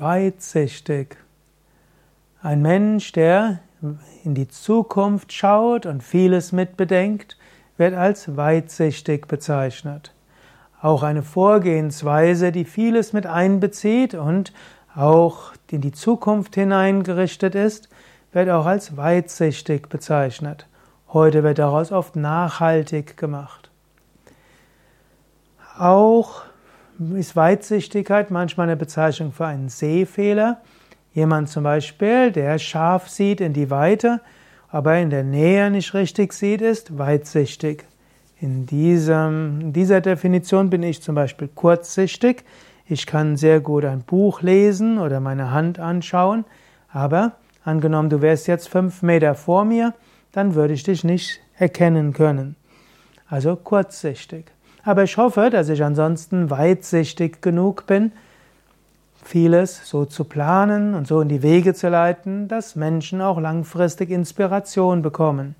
weitsichtig. Ein Mensch, der in die Zukunft schaut und vieles mitbedenkt, wird als weitsichtig bezeichnet. Auch eine Vorgehensweise, die vieles mit einbezieht und auch in die Zukunft hineingerichtet ist, wird auch als weitsichtig bezeichnet. Heute wird daraus oft nachhaltig gemacht. Auch ist Weitsichtigkeit manchmal eine Bezeichnung für einen Sehfehler. Jemand zum Beispiel, der scharf sieht in die Weite, aber in der Nähe nicht richtig sieht, ist weitsichtig. In, diesem, in dieser Definition bin ich zum Beispiel kurzsichtig. Ich kann sehr gut ein Buch lesen oder meine Hand anschauen, aber angenommen, du wärst jetzt fünf Meter vor mir, dann würde ich dich nicht erkennen können. Also kurzsichtig. Aber ich hoffe, dass ich ansonsten weitsichtig genug bin, vieles so zu planen und so in die Wege zu leiten, dass Menschen auch langfristig Inspiration bekommen.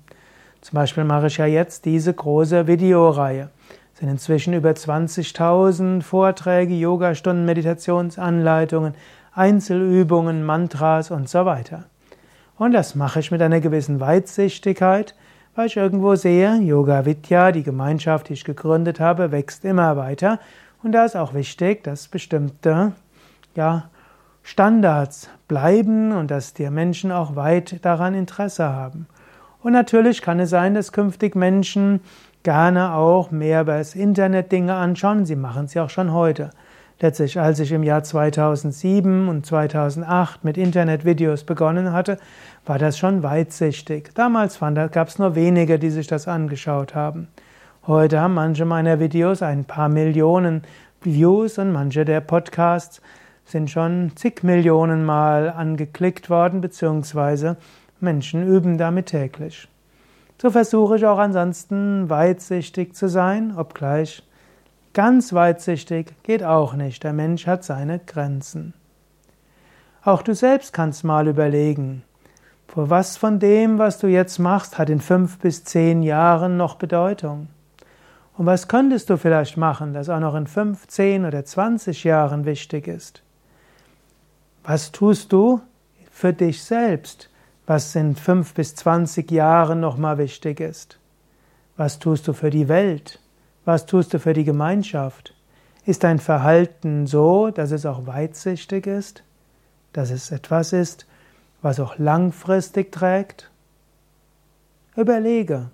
Zum Beispiel mache ich ja jetzt diese große Videoreihe. Es sind inzwischen über 20.000 Vorträge, Yogastunden, Meditationsanleitungen, Einzelübungen, Mantras und so weiter. Und das mache ich mit einer gewissen Weitsichtigkeit, weil ich irgendwo sehe, Yoga Vidya, die Gemeinschaft, die ich gegründet habe, wächst immer weiter. Und da ist auch wichtig, dass bestimmte ja, Standards bleiben und dass die Menschen auch weit daran Interesse haben. Und natürlich kann es sein, dass künftig Menschen gerne auch mehr über das Internet Dinge anschauen. Sie machen es ja auch schon heute. Letztlich, als ich im Jahr 2007 und 2008 mit Internetvideos begonnen hatte, war das schon weitsichtig. Damals gab es nur wenige, die sich das angeschaut haben. Heute haben manche meiner Videos ein paar Millionen Views und manche der Podcasts sind schon zig Millionen Mal angeklickt worden, beziehungsweise Menschen üben damit täglich. So versuche ich auch ansonsten weitsichtig zu sein, obgleich Ganz weitsichtig geht auch nicht. Der Mensch hat seine Grenzen. Auch du selbst kannst mal überlegen, für was von dem, was du jetzt machst, hat in fünf bis zehn Jahren noch Bedeutung? Und was könntest du vielleicht machen, das auch noch in fünf, zehn oder zwanzig Jahren wichtig ist? Was tust du für dich selbst, was in fünf bis zwanzig Jahren nochmal wichtig ist? Was tust du für die Welt? Was tust du für die Gemeinschaft? Ist dein Verhalten so, dass es auch weitsichtig ist? Dass es etwas ist, was auch langfristig trägt? Überlege,